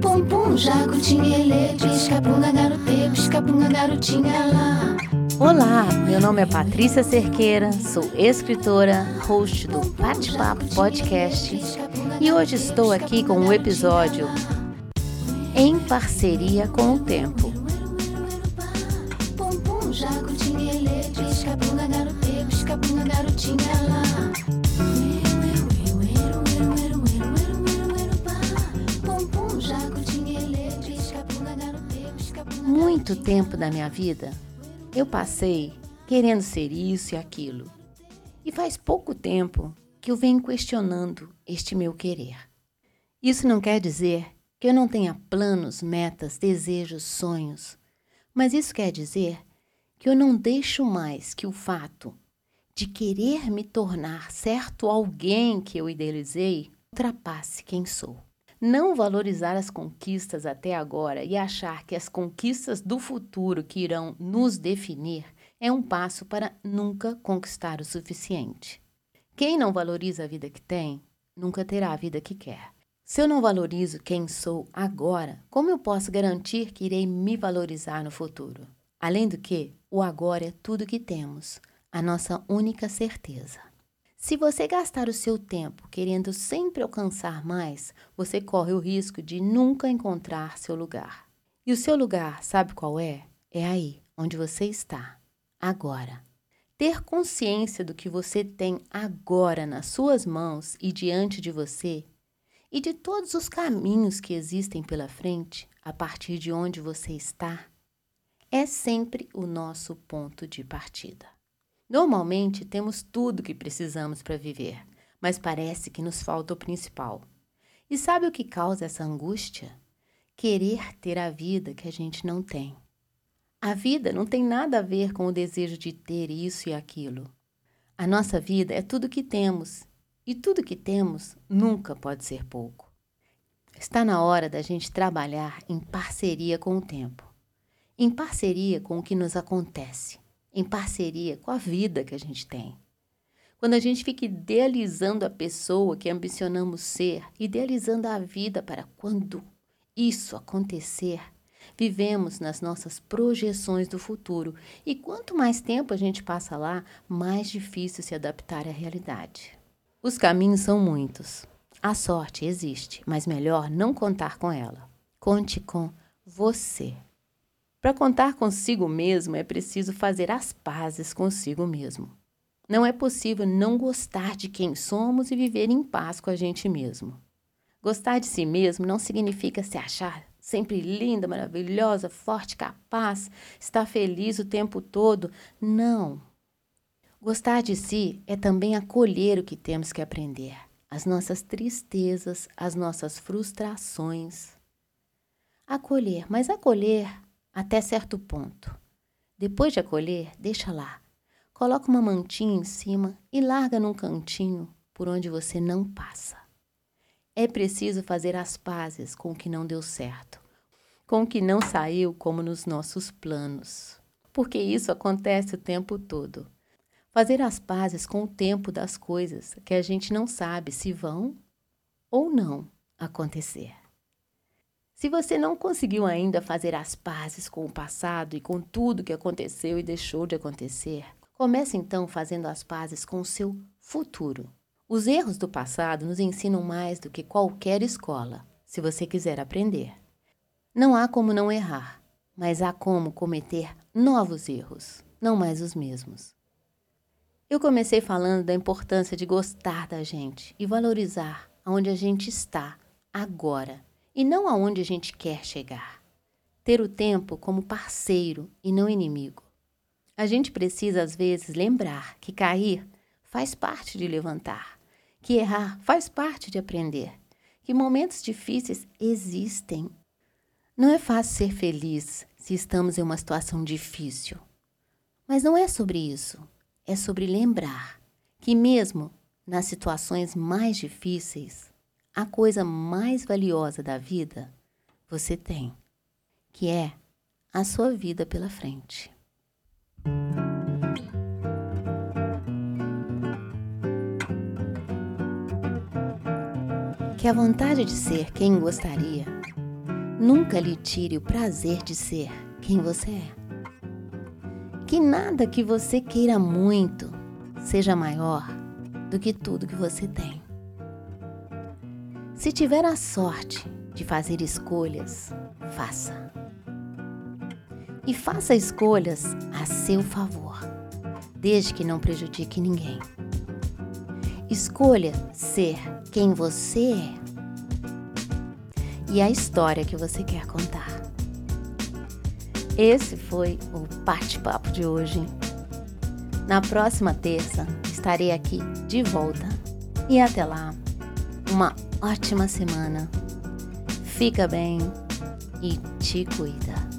Pum pum, jacutinha, pisca-punga, garote, pisca-punga, garotinha lá. Olá, meu nome é Patrícia Cerqueira, sou escritora, host do Bate-Papo Podcast e hoje estou aqui com um episódio em parceria com o tempo. Pum pum, jacutinha, pisca-punga, garote, pisca-punga, garotinha lá. Pum Muito tempo da minha vida eu passei querendo ser isso e aquilo. E faz pouco tempo que eu venho questionando este meu querer. Isso não quer dizer que eu não tenha planos, metas, desejos, sonhos, mas isso quer dizer que eu não deixo mais que o fato de querer me tornar certo alguém que eu idealizei ultrapasse quem sou. Não valorizar as conquistas até agora e achar que as conquistas do futuro que irão nos definir é um passo para nunca conquistar o suficiente. Quem não valoriza a vida que tem, nunca terá a vida que quer. Se eu não valorizo quem sou agora, como eu posso garantir que irei me valorizar no futuro? Além do que, o agora é tudo que temos, a nossa única certeza. Se você gastar o seu tempo querendo sempre alcançar mais, você corre o risco de nunca encontrar seu lugar. E o seu lugar, sabe qual é? É aí, onde você está, agora. Ter consciência do que você tem agora nas suas mãos e diante de você, e de todos os caminhos que existem pela frente, a partir de onde você está, é sempre o nosso ponto de partida. Normalmente temos tudo que precisamos para viver, mas parece que nos falta o principal. E sabe o que causa essa angústia? Querer ter a vida que a gente não tem. A vida não tem nada a ver com o desejo de ter isso e aquilo. A nossa vida é tudo que temos, e tudo que temos nunca pode ser pouco. Está na hora da gente trabalhar em parceria com o tempo, em parceria com o que nos acontece em parceria com a vida que a gente tem. Quando a gente fica idealizando a pessoa que ambicionamos ser, idealizando a vida para quando isso acontecer, vivemos nas nossas projeções do futuro e quanto mais tempo a gente passa lá, mais difícil se adaptar à realidade. Os caminhos são muitos. A sorte existe, mas melhor não contar com ela. Conte com você. Para contar consigo mesmo é preciso fazer as pazes consigo mesmo. Não é possível não gostar de quem somos e viver em paz com a gente mesmo. Gostar de si mesmo não significa se achar sempre linda, maravilhosa, forte, capaz, estar feliz o tempo todo. Não. Gostar de si é também acolher o que temos que aprender, as nossas tristezas, as nossas frustrações. Acolher, mas acolher até certo ponto. Depois de acolher, deixa lá. Coloca uma mantinha em cima e larga num cantinho por onde você não passa. É preciso fazer as pazes com o que não deu certo, com o que não saiu como nos nossos planos, porque isso acontece o tempo todo. Fazer as pazes com o tempo das coisas que a gente não sabe se vão ou não acontecer. Se você não conseguiu ainda fazer as pazes com o passado e com tudo que aconteceu e deixou de acontecer, comece então fazendo as pazes com o seu futuro. Os erros do passado nos ensinam mais do que qualquer escola, se você quiser aprender. Não há como não errar, mas há como cometer novos erros, não mais os mesmos. Eu comecei falando da importância de gostar da gente e valorizar aonde a gente está agora e não aonde a gente quer chegar. Ter o tempo como parceiro e não inimigo. A gente precisa, às vezes, lembrar que cair faz parte de levantar, que errar faz parte de aprender, que momentos difíceis existem. Não é fácil ser feliz se estamos em uma situação difícil. Mas não é sobre isso. É sobre lembrar que, mesmo nas situações mais difíceis, a coisa mais valiosa da vida você tem, que é a sua vida pela frente. que a vontade de ser quem gostaria nunca lhe tire o prazer de ser quem você é. Que nada que você queira muito seja maior do que tudo que você tem. Se tiver a sorte de fazer escolhas, faça. E faça escolhas a seu favor, desde que não prejudique ninguém. Escolha ser quem você é e a história que você quer contar. Esse foi o bate-papo de hoje. Na próxima terça estarei aqui de volta. E até lá, uma ótima semana. Fica bem e te cuida.